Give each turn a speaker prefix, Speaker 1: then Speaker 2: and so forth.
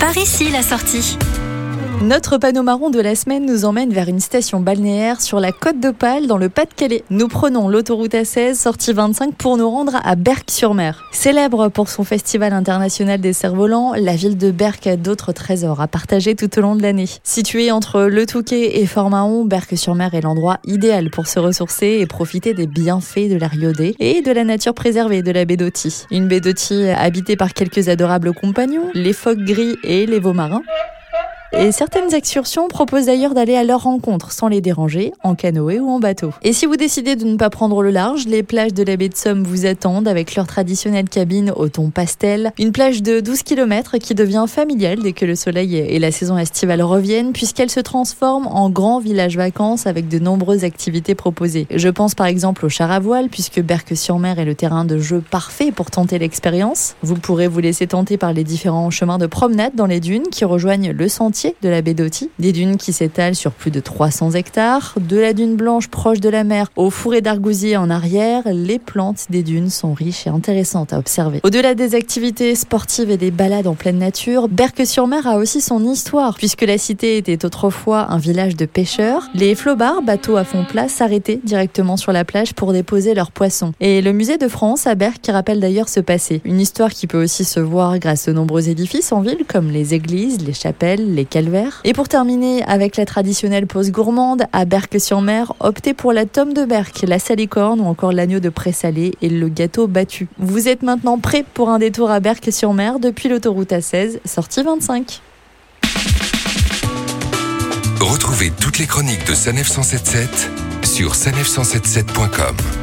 Speaker 1: Par ici la sortie.
Speaker 2: Notre panneau marron de la semaine nous emmène vers une station balnéaire sur la côte d'Opale dans le Pas-de-Calais. Nous prenons l'autoroute A16 sortie 25 pour nous rendre à Berck-sur-Mer. Célèbre pour son festival international des cerfs-volants, la ville de Berck a d'autres trésors à partager tout au long de l'année. Située entre Le Touquet et Fort-Mahon, Berck-sur-Mer est l'endroit idéal pour se ressourcer et profiter des bienfaits de l'air iodé et de la nature préservée de la baie d'Oti. Une baie d'Oti habitée par quelques adorables compagnons, les phoques gris et les veaux marins. Et certaines excursions proposent d'ailleurs d'aller à leur rencontre sans les déranger, en canoë ou en bateau. Et si vous décidez de ne pas prendre le large, les plages de la baie de Somme vous attendent avec leur traditionnelle cabine au ton pastel. Une plage de 12 km qui devient familiale dès que le soleil et la saison estivale reviennent puisqu'elle se transforme en grand village vacances avec de nombreuses activités proposées. Je pense par exemple au char à voile puisque Berck-sur-Mer est le terrain de jeu parfait pour tenter l'expérience. Vous pourrez vous laisser tenter par les différents chemins de promenade dans les dunes qui rejoignent le sentier de la baie d'Oti, des dunes qui s'étalent sur plus de 300 hectares, de la dune blanche proche de la mer au fourré d'argousier en arrière, les plantes des dunes sont riches et intéressantes à observer. Au-delà des activités sportives et des balades en pleine nature, Berck-sur-Mer a aussi son histoire, puisque la cité était autrefois un village de pêcheurs. Les flobards, bateaux à fond plat, s'arrêtaient directement sur la plage pour déposer leurs poissons. Et le musée de France à Berck rappelle d'ailleurs ce passé. Une histoire qui peut aussi se voir grâce aux nombreux édifices en ville, comme les églises, les chapelles, les calvaire. Et pour terminer avec la traditionnelle pause gourmande, à Berck-sur-Mer, optez pour la tome de Berck, la salicorne ou encore l'agneau de présalé et le gâteau battu. Vous êtes maintenant prêt pour un détour à Berck-sur-Mer depuis l'autoroute A16, sortie 25.
Speaker 3: Retrouvez toutes les chroniques de Sanef 177 sur sanef177.com.